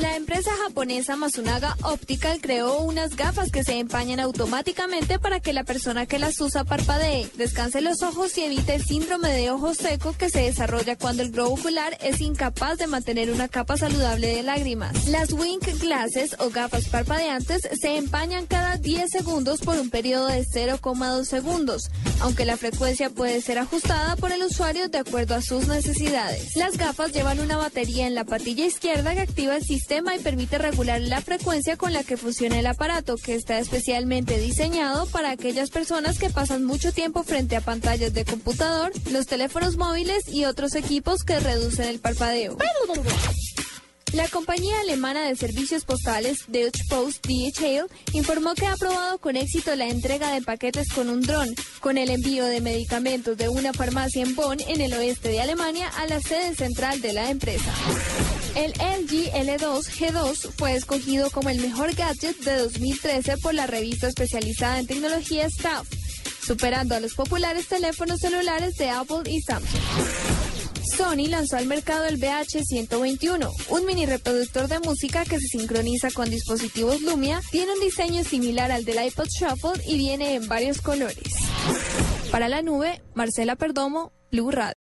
La empresa japonesa Masunaga Optical creó unas gafas que se empañan automáticamente para que la persona que las usa parpadee, descanse los ojos y evite el síndrome de ojo seco que se desarrolla cuando el globo ocular es incapaz de mantener una capa saludable de lágrimas. Las Wink Glasses o gafas parpadeantes se empañan cada 10 segundos por un periodo de 0,2 segundos, aunque la frecuencia puede ser ajustada por el usuario de acuerdo a sus necesidades. Las gafas llevan una batería en la patilla que activa el sistema y permite regular la frecuencia con la que funciona el aparato, que está especialmente diseñado para aquellas personas que pasan mucho tiempo frente a pantallas de computador, los teléfonos móviles y otros equipos que reducen el parpadeo. La compañía alemana de servicios postales Deutsche Post DHL informó que ha aprobado con éxito la entrega de paquetes con un dron, con el envío de medicamentos de una farmacia en Bonn, en el oeste de Alemania, a la sede central de la empresa. El LG L2 G2 fue escogido como el mejor gadget de 2013 por la revista especializada en tecnología Staff, superando a los populares teléfonos celulares de Apple y Samsung. Sony lanzó al mercado el BH121, un mini reproductor de música que se sincroniza con dispositivos Lumia, tiene un diseño similar al del iPod Shuffle y viene en varios colores. Para la nube, Marcela Perdomo, Blue Radio.